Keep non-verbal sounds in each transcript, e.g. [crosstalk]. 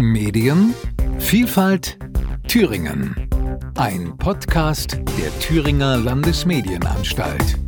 Medien, Vielfalt, Thüringen. Ein Podcast der Thüringer Landesmedienanstalt.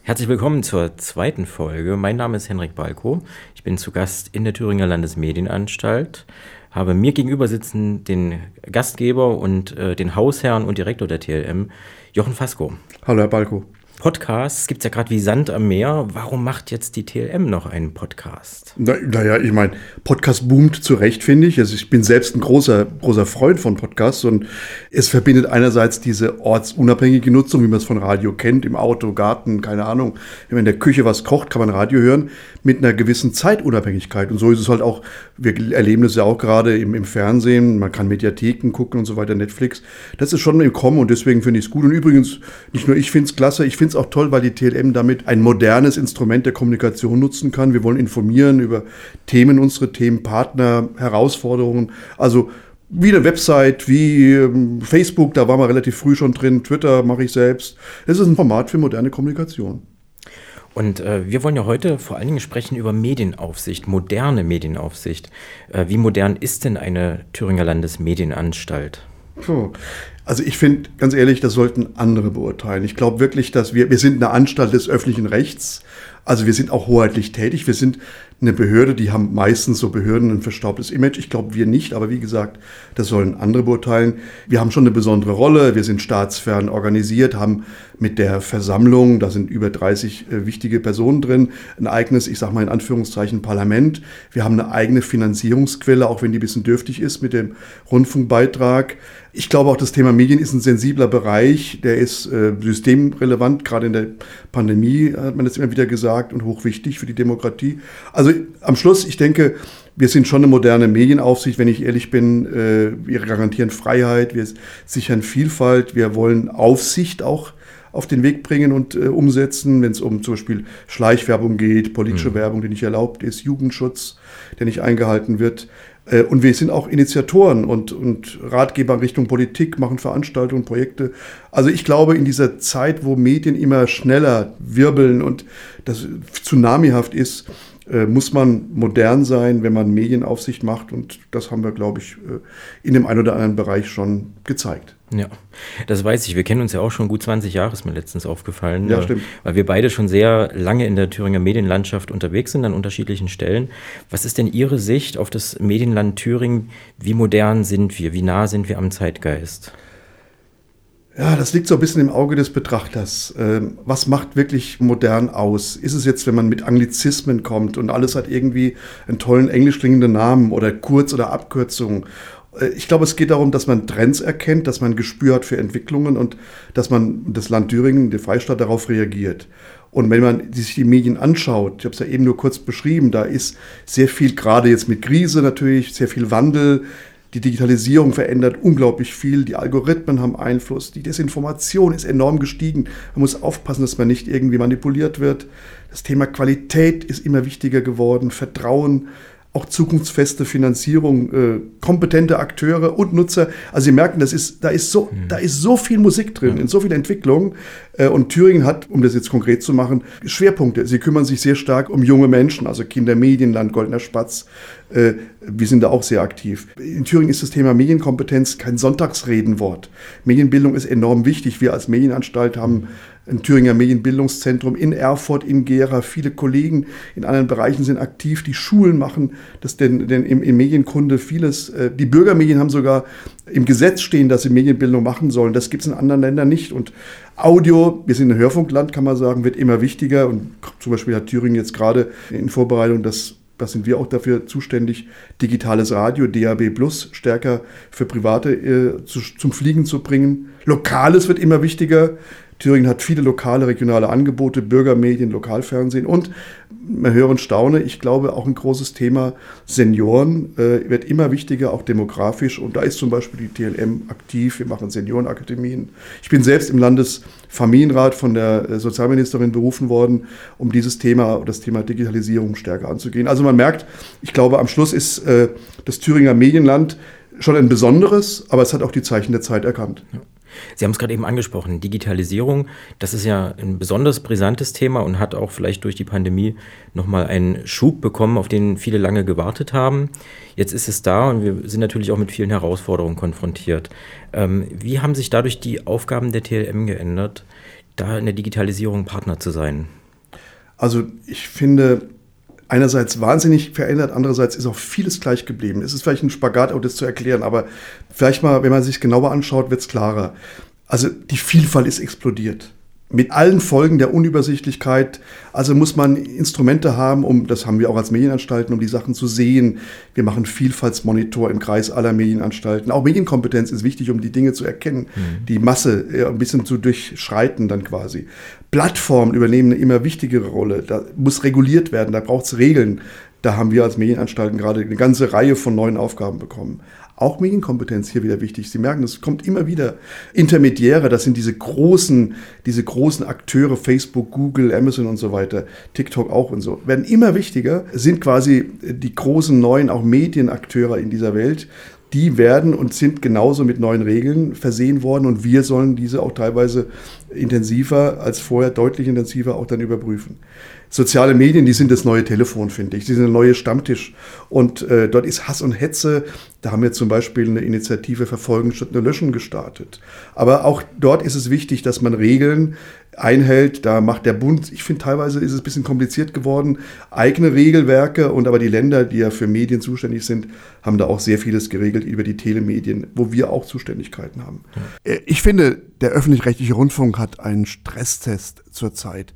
Herzlich willkommen zur zweiten Folge. Mein Name ist Henrik Balko. Ich bin zu Gast in der Thüringer Landesmedienanstalt. Habe mir gegenüber sitzen den Gastgeber und äh, den Hausherrn und Direktor der TLM, Jochen Fasko. Hallo, Herr Balko. Podcasts gibt es ja gerade wie Sand am Meer. Warum macht jetzt die TLM noch einen Podcast? Naja, ich meine, Podcast boomt zu Recht, finde ich. Also ich bin selbst ein großer, großer Freund von Podcasts und es verbindet einerseits diese ortsunabhängige Nutzung, wie man es von Radio kennt, im Auto, Garten, keine Ahnung. Wenn man in der Küche was kocht, kann man Radio hören, mit einer gewissen Zeitunabhängigkeit. Und so ist es halt auch, wir erleben das ja auch gerade im, im Fernsehen, man kann Mediatheken gucken und so weiter, Netflix. Das ist schon im Kommen und deswegen finde ich es gut. Und übrigens, nicht nur ich finde es klasse, ich finde finde es auch toll, weil die TLM damit ein modernes Instrument der Kommunikation nutzen kann. Wir wollen informieren über Themen, unsere Themen, Partner, Herausforderungen. Also wie eine Website, wie ähm, Facebook, da waren wir relativ früh schon drin, Twitter mache ich selbst. Es ist ein Format für moderne Kommunikation. Und äh, wir wollen ja heute vor allen Dingen sprechen über Medienaufsicht, moderne Medienaufsicht. Äh, wie modern ist denn eine Thüringer Landesmedienanstalt? Puh. Also ich finde, ganz ehrlich, das sollten andere beurteilen. Ich glaube wirklich, dass wir, wir sind eine Anstalt des öffentlichen Rechts. Also wir sind auch hoheitlich tätig. Wir sind eine Behörde, die haben meistens so Behörden ein verstaubtes Image. Ich glaube, wir nicht, aber wie gesagt, das sollen andere beurteilen. Wir haben schon eine besondere Rolle. Wir sind staatsfern organisiert, haben mit der Versammlung, da sind über 30 äh, wichtige Personen drin, ein eigenes, ich sage mal in Anführungszeichen, Parlament. Wir haben eine eigene Finanzierungsquelle, auch wenn die ein bisschen dürftig ist mit dem Rundfunkbeitrag. Ich glaube auch, das Thema Medien ist ein sensibler Bereich, der ist äh, systemrelevant, gerade in der Pandemie hat man das immer wieder gesagt und hochwichtig für die Demokratie. Also also am Schluss, ich denke, wir sind schon eine moderne Medienaufsicht, wenn ich ehrlich bin. Äh, wir garantieren Freiheit, wir sichern Vielfalt, wir wollen Aufsicht auch auf den Weg bringen und äh, umsetzen, wenn es um zum Beispiel Schleichwerbung geht, politische mhm. Werbung, die nicht erlaubt ist, Jugendschutz, der nicht eingehalten wird. Äh, und wir sind auch Initiatoren und, und Ratgeber in Richtung Politik, machen Veranstaltungen, Projekte. Also ich glaube, in dieser Zeit, wo Medien immer schneller wirbeln und das tsunamihaft ist, muss man modern sein, wenn man Medienaufsicht macht. Und das haben wir, glaube ich, äh, in dem einen oder anderen Bereich schon gezeigt. Ja, das weiß ich. Wir kennen uns ja auch schon gut 20 Jahre, ist mir letztens aufgefallen. Ja, stimmt. Weil wir beide schon sehr lange in der Thüringer Medienlandschaft unterwegs sind, an unterschiedlichen Stellen. Was ist denn Ihre Sicht auf das Medienland Thüringen? Wie modern sind wir? Wie nah sind wir am Zeitgeist? Ja, das liegt so ein bisschen im Auge des Betrachters. Ähm, was macht wirklich modern aus? Ist es jetzt, wenn man mit Anglizismen kommt und alles hat irgendwie einen tollen englisch klingenden Namen oder Kurz- oder Abkürzungen? Äh, ich glaube, es geht darum, dass man Trends erkennt, dass man Gespür hat für Entwicklungen und dass man das Land Thüringen, die Freistaat, darauf reagiert. Und wenn man sich die Medien anschaut, ich habe es ja eben nur kurz beschrieben, da ist sehr viel, gerade jetzt mit Krise natürlich, sehr viel Wandel, die Digitalisierung verändert unglaublich viel, die Algorithmen haben Einfluss, die Desinformation ist enorm gestiegen. Man muss aufpassen, dass man nicht irgendwie manipuliert wird. Das Thema Qualität ist immer wichtiger geworden, Vertrauen auch zukunftsfeste Finanzierung, äh, kompetente Akteure und Nutzer. Also Sie merken, das ist, da, ist so, mhm. da ist so viel Musik drin, mhm. in so viel Entwicklung. Äh, und Thüringen hat, um das jetzt konkret zu machen, Schwerpunkte. Sie kümmern sich sehr stark um junge Menschen, also Kinder, Medienland, Goldener Spatz. Äh, wir sind da auch sehr aktiv. In Thüringen ist das Thema Medienkompetenz kein Sonntagsredenwort. Medienbildung ist enorm wichtig. Wir als Medienanstalt haben ein Thüringer Medienbildungszentrum in Erfurt, in Gera. Viele Kollegen in anderen Bereichen sind aktiv. Die Schulen machen das denn, denn im, in Medienkunde vieles. Äh, die Bürgermedien haben sogar im Gesetz stehen, dass sie Medienbildung machen sollen. Das gibt es in anderen Ländern nicht. Und Audio, wir sind ein Hörfunkland, kann man sagen, wird immer wichtiger. Und zum Beispiel hat Thüringen jetzt gerade in Vorbereitung das da sind wir auch dafür zuständig, digitales Radio, DAB Plus, stärker für Private äh, zu, zum Fliegen zu bringen. Lokales wird immer wichtiger. Thüringen hat viele lokale, regionale Angebote, Bürgermedien, Lokalfernsehen und man höre und staune, ich glaube auch ein großes Thema Senioren äh, wird immer wichtiger, auch demografisch und da ist zum Beispiel die TLM aktiv, wir machen Seniorenakademien. Ich bin selbst im Landesfamilienrat von der äh, Sozialministerin berufen worden, um dieses Thema, das Thema Digitalisierung stärker anzugehen. Also man merkt, ich glaube am Schluss ist äh, das Thüringer Medienland schon ein besonderes, aber es hat auch die Zeichen der Zeit erkannt. Ja. Sie haben es gerade eben angesprochen, Digitalisierung, das ist ja ein besonders brisantes Thema und hat auch vielleicht durch die Pandemie nochmal einen Schub bekommen, auf den viele lange gewartet haben. Jetzt ist es da und wir sind natürlich auch mit vielen Herausforderungen konfrontiert. Ähm, wie haben sich dadurch die Aufgaben der TLM geändert, da in der Digitalisierung Partner zu sein? Also ich finde, einerseits wahnsinnig verändert, andererseits ist auch vieles gleich geblieben. Es ist vielleicht ein Spagat, auch das zu erklären, aber vielleicht mal, wenn man sich genauer anschaut, wird es klarer. Also die Vielfalt ist explodiert mit allen Folgen der Unübersichtlichkeit. Also muss man Instrumente haben, um, das haben wir auch als Medienanstalten, um die Sachen zu sehen. Wir machen Vielfaltsmonitor im Kreis aller Medienanstalten. Auch Medienkompetenz ist wichtig, um die Dinge zu erkennen, mhm. die Masse ein bisschen zu durchschreiten dann quasi. Plattformen übernehmen eine immer wichtigere Rolle. Da muss reguliert werden, da braucht es Regeln. Da haben wir als Medienanstalten gerade eine ganze Reihe von neuen Aufgaben bekommen. Auch Medienkompetenz hier wieder wichtig. Sie merken, es kommt immer wieder Intermediäre, das sind diese großen, diese großen Akteure, Facebook, Google, Amazon und so weiter, TikTok auch und so, werden immer wichtiger, sind quasi die großen neuen auch Medienakteure in dieser Welt, die werden und sind genauso mit neuen Regeln versehen worden und wir sollen diese auch teilweise intensiver als vorher, deutlich intensiver auch dann überprüfen. Soziale Medien, die sind das neue Telefon, finde ich. Die sind ein neuer Stammtisch. Und äh, dort ist Hass und Hetze. Da haben wir zum Beispiel eine Initiative Verfolgen statt eine Löschen gestartet. Aber auch dort ist es wichtig, dass man Regeln einhält. Da macht der Bund, ich finde teilweise ist es ein bisschen kompliziert geworden, eigene Regelwerke. Und aber die Länder, die ja für Medien zuständig sind, haben da auch sehr vieles geregelt über die Telemedien, wo wir auch Zuständigkeiten haben. Äh, ich finde, der öffentlich-rechtliche Rundfunk hat einen Stresstest zurzeit.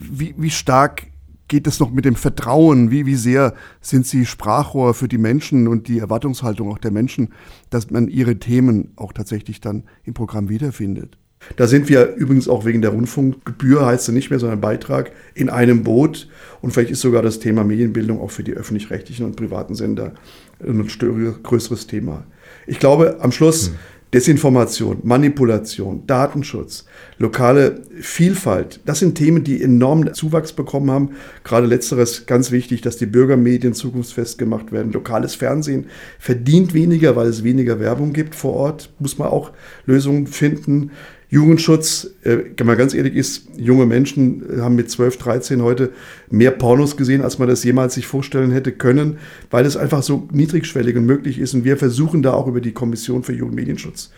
Wie, wie stark geht es noch mit dem Vertrauen? Wie, wie sehr sind Sie Sprachrohr für die Menschen und die Erwartungshaltung auch der Menschen, dass man ihre Themen auch tatsächlich dann im Programm wiederfindet? Da sind wir übrigens auch wegen der Rundfunkgebühr, heißt sie nicht mehr, sondern Beitrag, in einem Boot. Und vielleicht ist sogar das Thema Medienbildung auch für die öffentlich-rechtlichen und privaten Sender ein größeres Thema. Ich glaube, am Schluss hm. Desinformation, Manipulation, Datenschutz, lokale Vielfalt, das sind Themen, die enormen Zuwachs bekommen haben. Gerade letzteres ganz wichtig, dass die Bürgermedien zukunftsfest gemacht werden. Lokales Fernsehen verdient weniger, weil es weniger Werbung gibt vor Ort. Muss man auch Lösungen finden. Jugendschutz, äh, wenn man ganz ehrlich ist, junge Menschen äh, haben mit 12, 13 heute mehr Pornos gesehen, als man das jemals sich vorstellen hätte können, weil es einfach so niedrigschwellig und möglich ist. Und wir versuchen da auch über die Kommission für Jugendmedienschutz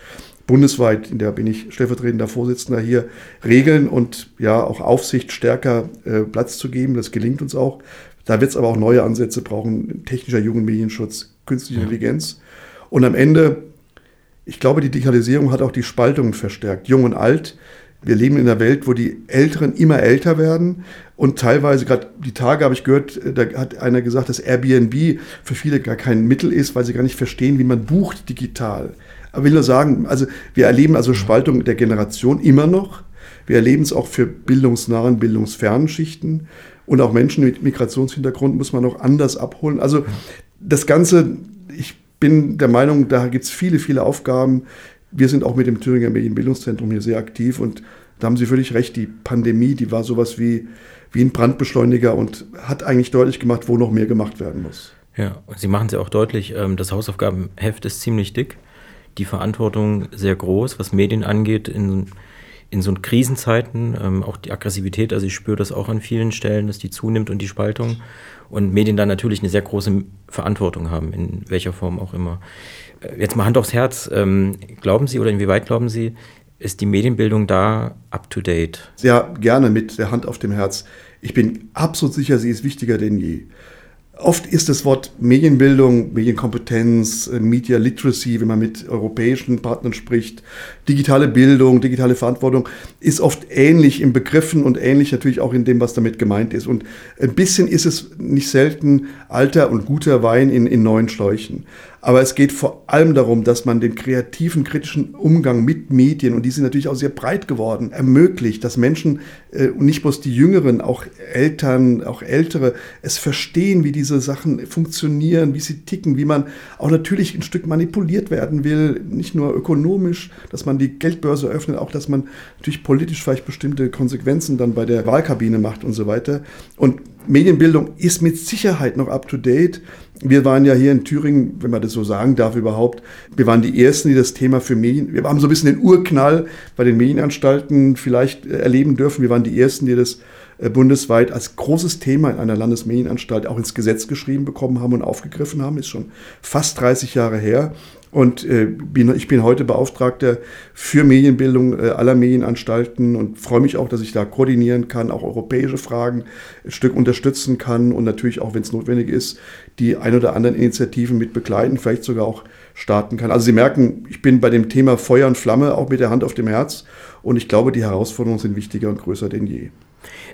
bundesweit, in der bin ich stellvertretender Vorsitzender hier, Regeln und ja auch Aufsicht stärker äh, Platz zu geben. Das gelingt uns auch. Da wird es aber auch neue Ansätze brauchen, technischer Jugendmedienschutz, künstliche ja. Intelligenz. Und am Ende ich glaube, die Digitalisierung hat auch die Spaltungen verstärkt, jung und alt. Wir leben in einer Welt, wo die Älteren immer älter werden und teilweise, gerade die Tage habe ich gehört, da hat einer gesagt, dass Airbnb für viele gar kein Mittel ist, weil sie gar nicht verstehen, wie man bucht digital. Aber ich will nur sagen, also wir erleben also Spaltung der Generation immer noch. Wir erleben es auch für bildungsnahen, bildungsfernen Schichten und auch Menschen mit Migrationshintergrund muss man noch anders abholen. Also das Ganze, ich bin der Meinung, da gibt es viele, viele Aufgaben. Wir sind auch mit dem Thüringer Medienbildungszentrum hier sehr aktiv und da haben Sie völlig recht, die Pandemie, die war sowas wie, wie ein Brandbeschleuniger und hat eigentlich deutlich gemacht, wo noch mehr gemacht werden muss. Ja, Sie machen es ja auch deutlich, ähm, das Hausaufgabenheft ist ziemlich dick, die Verantwortung sehr groß, was Medien angeht, in, in so Krisenzeiten, ähm, auch die Aggressivität, also ich spüre das auch an vielen Stellen, dass die zunimmt und die Spaltung und Medien dann natürlich eine sehr große Verantwortung haben, in welcher Form auch immer. Äh, jetzt mal Hand aufs Herz. Ähm, glauben Sie oder inwieweit glauben Sie, ist die Medienbildung da up to date? Ja, gerne mit der Hand auf dem Herz. Ich bin absolut sicher, sie ist wichtiger denn je. Oft ist das Wort Medienbildung, Medienkompetenz, äh, Media Literacy, wenn man mit europäischen Partnern spricht, digitale Bildung, digitale Verantwortung, ist oft ähnlich im Begriffen und ähnlich natürlich auch in dem, was damit gemeint ist. Und ein bisschen ist es nicht selten alter und guter Wein in, in neuen Schläuchen. Aber es geht vor allem darum, dass man den kreativen, kritischen Umgang mit Medien, und die sind natürlich auch sehr breit geworden, ermöglicht, dass Menschen, äh, nicht bloß die Jüngeren, auch Eltern, auch Ältere, es verstehen, wie diese Sachen funktionieren, wie sie ticken, wie man auch natürlich ein Stück manipuliert werden will, nicht nur ökonomisch, dass man die Geldbörse öffnet, auch dass man natürlich politisch vielleicht bestimmte Konsequenzen dann bei der Wahlkabine macht und so weiter. Und Medienbildung ist mit Sicherheit noch up-to-date. Wir waren ja hier in Thüringen, wenn man das so sagen darf überhaupt, wir waren die Ersten, die das Thema für Medien, wir haben so ein bisschen den Urknall bei den Medienanstalten vielleicht erleben dürfen. Wir waren die Ersten, die das äh, bundesweit als großes Thema in einer Landesmedienanstalt auch ins Gesetz geschrieben bekommen haben und aufgegriffen haben. Ist schon fast 30 Jahre her. Und äh, bin, ich bin heute Beauftragter für Medienbildung äh, aller Medienanstalten und freue mich auch, dass ich da koordinieren kann, auch europäische Fragen ein Stück unterstützen kann und natürlich auch, wenn es notwendig ist, die ein oder anderen Initiativen mit begleiten, vielleicht sogar auch starten kann. Also Sie merken, ich bin bei dem Thema Feuer und Flamme auch mit der Hand auf dem Herz und ich glaube, die Herausforderungen sind wichtiger und größer denn je.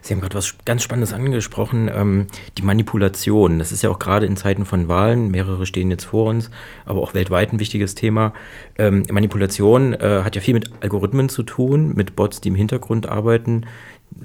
Sie haben gerade was ganz Spannendes angesprochen, ähm, die Manipulation. Das ist ja auch gerade in Zeiten von Wahlen, mehrere stehen jetzt vor uns, aber auch weltweit ein wichtiges Thema. Ähm, Manipulation äh, hat ja viel mit Algorithmen zu tun, mit Bots, die im Hintergrund arbeiten.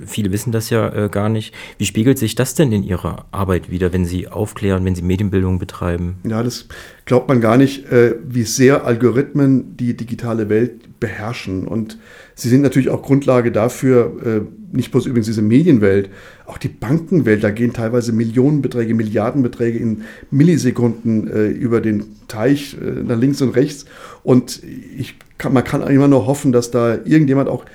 Viele wissen das ja äh, gar nicht. Wie spiegelt sich das denn in Ihrer Arbeit wieder, wenn Sie aufklären, wenn Sie Medienbildung betreiben? Ja, das glaubt man gar nicht, äh, wie sehr Algorithmen die digitale Welt beherrschen. Und sie sind natürlich auch Grundlage dafür, äh, nicht bloß übrigens diese Medienwelt, auch die Bankenwelt, da gehen teilweise Millionenbeträge, Milliardenbeträge in Millisekunden äh, über den Teich äh, nach links und rechts. Und ich kann, man kann immer nur hoffen, dass da irgendjemand auch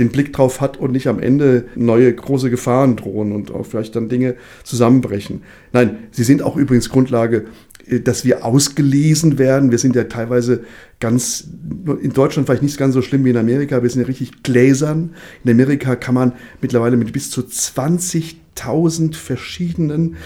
den Blick drauf hat und nicht am Ende neue große Gefahren drohen und auch vielleicht dann Dinge zusammenbrechen. Nein, sie sind auch übrigens Grundlage äh, dass wir ausgelesen werden. Wir sind ja teilweise ganz, in Deutschland vielleicht nicht ganz so schlimm wie in Amerika, wir sind ja richtig gläsern. In Amerika kann man mittlerweile mit bis zu 20.000 verschiedenen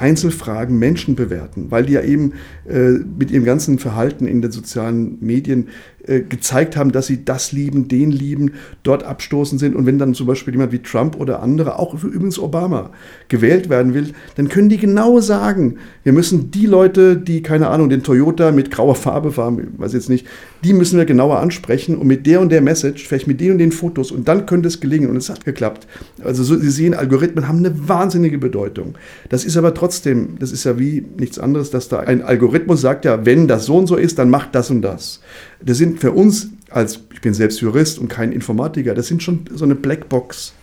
Einzelfragen Menschen bewerten, weil die ja eben äh, mit ihrem ganzen Verhalten in den sozialen Medien äh, gezeigt haben, dass sie das lieben, den lieben, dort abstoßen sind. Und wenn dann zum Beispiel jemand wie Trump oder andere, auch übrigens Obama, gewählt werden will, dann können die genau sagen, wir müssen die Leute, die, keine Ahnung, den Toyota mit grauer Farbe fahren, weiß jetzt nicht, die müssen wir genauer ansprechen und mit der und der Message, vielleicht mit den und den Fotos und dann könnte es gelingen und es hat geklappt. Also so, Sie sehen, Algorithmen haben eine wahnsinnige Bedeutung. Das ist aber trotzdem, das ist ja wie nichts anderes, dass da ein Algorithmus sagt ja, wenn das so und so ist, dann macht das und das. Das sind für uns, als ich bin selbst Jurist und kein Informatiker, das sind schon so eine Blackbox.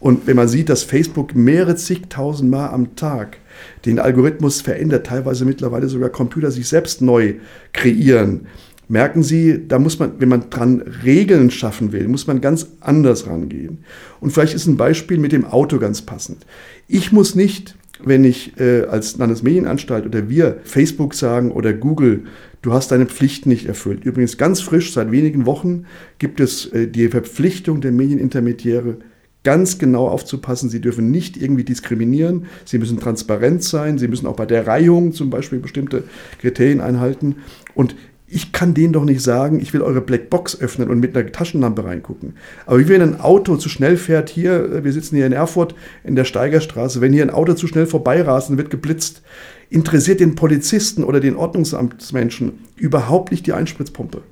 Und wenn man sieht, dass Facebook mehrere zigtausend Mal am Tag den Algorithmus verändert, teilweise mittlerweile sogar Computer sich selbst neu kreieren, merken Sie, da muss man, wenn man dran Regeln schaffen will, muss man ganz anders rangehen. Und vielleicht ist ein Beispiel mit dem Auto ganz passend. Ich muss nicht, wenn ich äh, als Landesmedienanstalt oder wir Facebook sagen oder Google, du hast deine Pflichten nicht erfüllt. Übrigens ganz frisch, seit wenigen Wochen gibt es äh, die Verpflichtung der Medienintermediäre, ganz genau aufzupassen. Sie dürfen nicht irgendwie diskriminieren. Sie müssen transparent sein. Sie müssen auch bei der Reihung zum Beispiel bestimmte Kriterien einhalten. Und ich kann denen doch nicht sagen, ich will eure Blackbox öffnen und mit einer Taschenlampe reingucken. Aber wie wenn ein Auto zu schnell fährt, hier, äh, wir sitzen hier in Erfurt in der Steigerstraße, wenn hier ein Auto zu schnell vorbeirasen, wird geblitzt interessiert den Polizisten oder den Ordnungsamtsmenschen überhaupt nicht die Einspritzpumpe.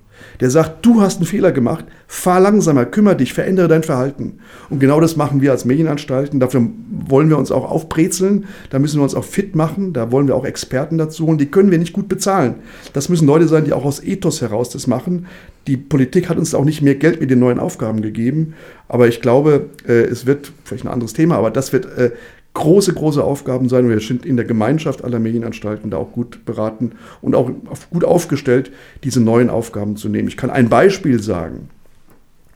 Der sagt, du hast einen Fehler gemacht, fahr langsamer, kümmere dich, verändere dein Verhalten. Und genau das machen wir als Medienanstalten. Dafür wollen wir uns auch aufbrezeln, da müssen wir uns auch fit machen, da wollen wir auch Experten dazu holen. Die können wir nicht gut bezahlen. Das müssen Leute sein, die auch aus Ethos heraus das machen. Die Politik hat uns auch nicht mehr Geld mit den neuen Aufgaben gegeben. Aber ich glaube, äh, es wird, vielleicht ein anderes Thema, aber das wird äh, große, große Aufgaben sein. Wir sind in der Gemeinschaft aller Medienanstalten da auch gut beraten und auch gut aufgestellt, diese neuen Aufgaben zu nehmen. Ich kann ein Beispiel sagen.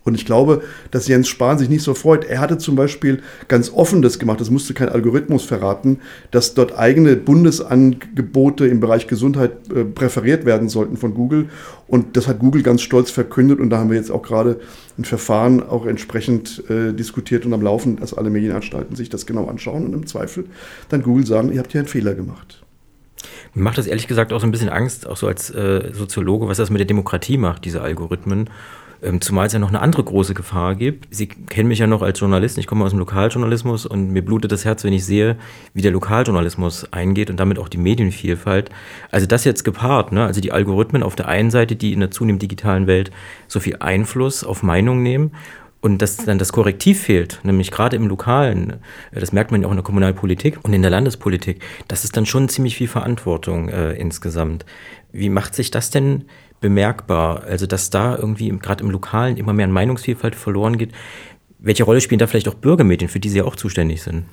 Und ich glaube, dass Jens Spahn sich nicht so freut. Er hatte zum Beispiel ganz offen das gemacht, das musste kein Algorithmus verraten, dass dort eigene Bundesangebote im Bereich Gesundheit äh, präferiert werden sollten von Google. Und das hat Google ganz stolz verkündet. Und da haben wir jetzt auch gerade ein Verfahren auch entsprechend äh, diskutiert und am Laufen, dass alle Medienanstalten sich das genau anschauen und im Zweifel dann Google sagen, ihr habt hier einen Fehler gemacht. Mir macht das ehrlich gesagt auch so ein bisschen Angst, auch so als äh, Soziologe, was das mit der Demokratie macht, diese Algorithmen. Ähm, zumal es ja noch eine andere große Gefahr gibt. Sie kennen mich ja noch als Journalist, ich komme aus dem Lokaljournalismus und mir blutet das Herz, wenn ich sehe, wie der Lokaljournalismus eingeht und damit auch die Medienvielfalt. Also das jetzt gepaart, ne? also die Algorithmen auf der einen Seite, die in der zunehmend digitalen Welt so viel Einfluss auf Meinung nehmen und dass dann das Korrektiv fehlt, nämlich gerade im Lokalen, äh, das merkt man ja auch in der Kommunalpolitik und in der Landespolitik, das ist dann schon ziemlich viel Verantwortung äh, insgesamt. Wie macht sich das denn bemerkbar. Also, dass da irgendwie gerade im Lokalen immer mehr an Meinungsvielfalt verloren geht. Welche Rolle spielen da vielleicht auch Bürgermedien, für die Sie ja auch zuständig sind?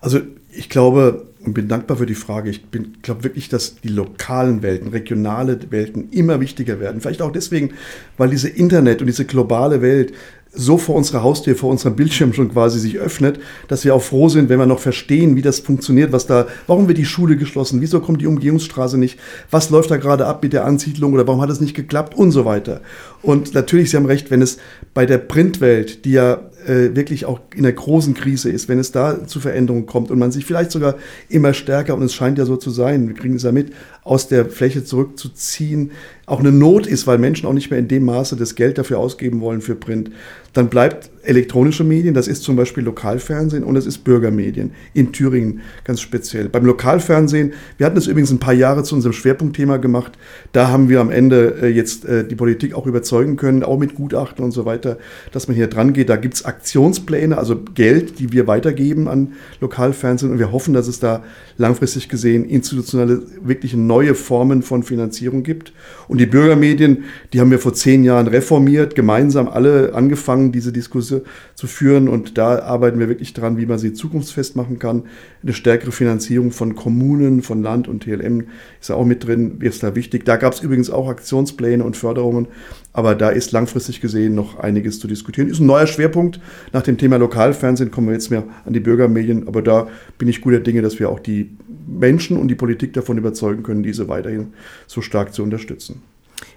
Also ich glaube und bin dankbar für die Frage. Ich glaube wirklich, dass die lokalen Welten, regionale Welten immer wichtiger werden. Vielleicht auch deswegen, weil diese Internet und diese globale Welt so vor unserer Haustür, vor unserem Bildschirm schon quasi sich öffnet, dass wir auch froh sind, wenn wir noch verstehen, wie das funktioniert, was da, warum wird die Schule geschlossen, wieso kommt die Umgehungsstraße nicht, was läuft da gerade ab mit der Ansiedlung oder warum hat es nicht geklappt und so weiter. Und natürlich, Sie haben recht, wenn es bei der Printwelt, die ja äh, wirklich auch in einer großen Krise ist, wenn es da zu Veränderungen kommt und man sich vielleicht sogar immer stärker, und es scheint ja so zu sein, wir kriegen es ja mit, aus der Fläche zurückzuziehen, auch eine Not ist, weil Menschen auch nicht mehr in dem Maße das Geld dafür ausgeben wollen für Print, dann bleibt elektronische Medien, das ist zum Beispiel Lokalfernsehen und es ist Bürgermedien, in Thüringen ganz speziell. Beim Lokalfernsehen, wir hatten es übrigens ein paar Jahre zu unserem Schwerpunktthema gemacht, da haben wir am Ende äh, jetzt äh, die Politik auch überzeugen können, auch mit Gutachten und so weiter, dass man hier dran geht. Da gibt es Aktionspläne, also Geld, die wir weitergeben an Lokalfernsehen und wir hoffen, dass es da langfristig gesehen institutionelle, wirklich neue Formen von Finanzierung gibt. Und die Bürgermedien, die haben wir vor zehn Jahren reformiert, gemeinsam alle angefangen, diese Diskussion zu führen. Und da arbeiten wir wirklich dran, wie man sie zukunftsfest machen kann. Eine stärkere Finanzierung von Kommunen, von Land und TLM ist ja auch mit drin, ist da wichtig. Da gab es übrigens auch Aktionspläne und Förderungen. Aber da ist langfristig gesehen noch einiges zu diskutieren. Ist ein neuer Schwerpunkt. Nach dem Thema Lokalfernsehen kommen wir jetzt mehr an die Bürgermedien. Aber da bin ich guter Dinge, dass wir auch die Menschen und die Politik davon überzeugen können, diese weiterhin so stark zu unterstützen.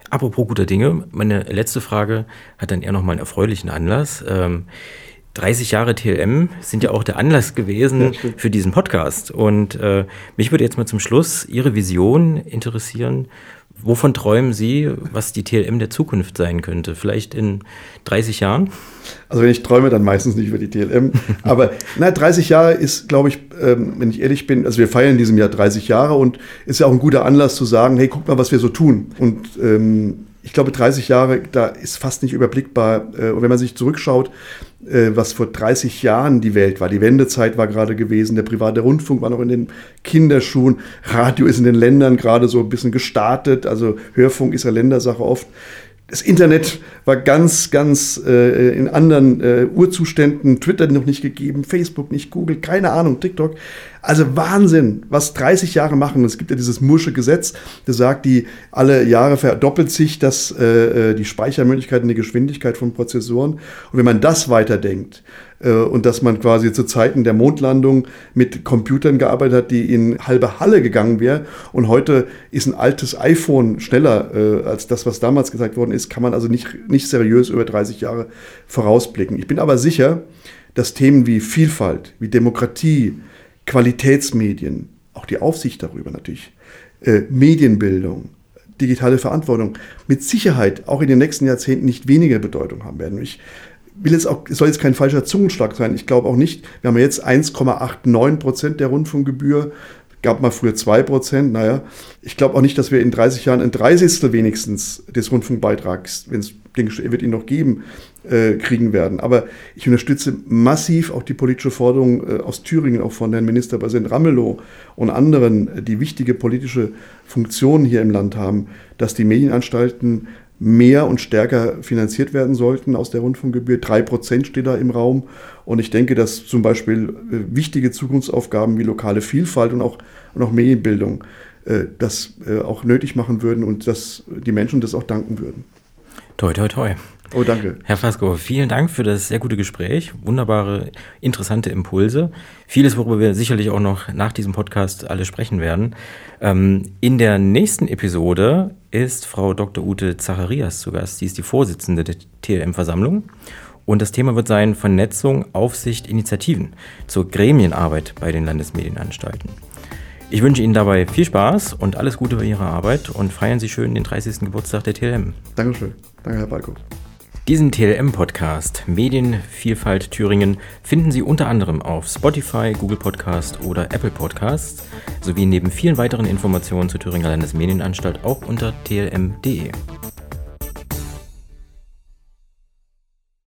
Apropos guter Dinge, meine letzte Frage hat dann eher nochmal einen erfreulichen Anlass. Ähm, 30 Jahre TLM sind ja auch der Anlass gewesen ja, für diesen Podcast. Und äh, mich würde jetzt mal zum Schluss Ihre Vision interessieren Wovon träumen Sie, was die TLM der Zukunft sein könnte? Vielleicht in 30 Jahren? Also wenn ich träume, dann meistens nicht über die TLM. [laughs] Aber na, 30 Jahre ist, glaube ich, ähm, wenn ich ehrlich bin, also wir feiern in diesem Jahr 30 Jahre und ist ja auch ein guter Anlass zu sagen, hey, guck mal, was wir so tun. Und ähm, ich glaube, 30 Jahre, da ist fast nicht überblickbar. Äh, und wenn man sich zurückschaut, äh, was vor 30 Jahren die Welt war. Die Wendezeit war gerade gewesen, der private Rundfunk war noch in den Kinderschuhen, Radio ist in den Ländern gerade so ein bisschen gestartet, also Hörfunk ist ja Ländersache oft. Das Internet war ganz, ganz äh, in anderen äh, Urzuständen. Twitter noch nicht gegeben, Facebook nicht, Google, keine Ahnung, TikTok. Also Wahnsinn, was 30 Jahre machen. Es gibt ja dieses Mursche Gesetz, das sagt, die alle Jahre verdoppelt sich das, äh, äh die Speichermöglichkeit und die Geschwindigkeit von Prozessoren. Und wenn man das weiterdenkt, äh, und dass man quasi zu Zeiten der Mondlandung mit Computern gearbeitet hat, die in halbe Halle gegangen wäre. Und heute ist ein altes iPhone schneller äh, als das, was damals gesagt worden ist, kann man also nicht, nicht seriös über 30 Jahre vorausblicken. Ich bin aber sicher, dass Themen wie Vielfalt, wie Demokratie, Qualitätsmedien, auch die Aufsicht darüber natürlich, äh, Medienbildung, digitale Verantwortung mit Sicherheit auch in den nächsten Jahrzehnten nicht weniger Bedeutung haben werden. Ich will jetzt auch, es soll jetzt kein falscher Zungenschlag sein. Ich glaube auch nicht, wir haben jetzt 1,89 Prozent der Rundfunkgebühr gab mal früher 2 Prozent. Naja, ich glaube auch nicht, dass wir in 30 Jahren ein Dreißigstel wenigstens des Rundfunkbeitrags, wenn es den wird ihn noch geben, äh, kriegen werden. Aber ich unterstütze massiv auch die politische Forderung äh, aus Thüringen, auch von Herrn Ministerpräsident Ramelow und anderen, die wichtige politische Funktionen hier im Land haben, dass die Medienanstalten mehr und stärker finanziert werden sollten aus der Rundfunkgebühr. Drei Prozent steht da im Raum. Und ich denke, dass zum Beispiel äh, wichtige Zukunftsaufgaben wie lokale Vielfalt und auch, und auch Medienbildung äh, das äh, auch nötig machen würden und dass die Menschen das auch danken würden. Toi, toi, toi. Oh, danke. Herr Fasco, vielen Dank für das sehr gute Gespräch. Wunderbare, interessante Impulse. Vieles, worüber wir sicherlich auch noch nach diesem Podcast alle sprechen werden. Ähm, in der nächsten Episode ist Frau Dr. Ute Zacharias zu Gast. Sie ist die Vorsitzende der TLM-Versammlung. Und das Thema wird sein Vernetzung, Aufsicht, Initiativen zur Gremienarbeit bei den Landesmedienanstalten. Ich wünsche Ihnen dabei viel Spaß und alles Gute bei Ihrer Arbeit und feiern Sie schön den 30. Geburtstag der TLM. Dankeschön. Danke, Herr Balko. Diesen TLM-Podcast Medienvielfalt Thüringen finden Sie unter anderem auf Spotify, Google Podcast oder Apple Podcasts sowie neben vielen weiteren Informationen zur Thüringer Landesmedienanstalt auch unter tlm.de.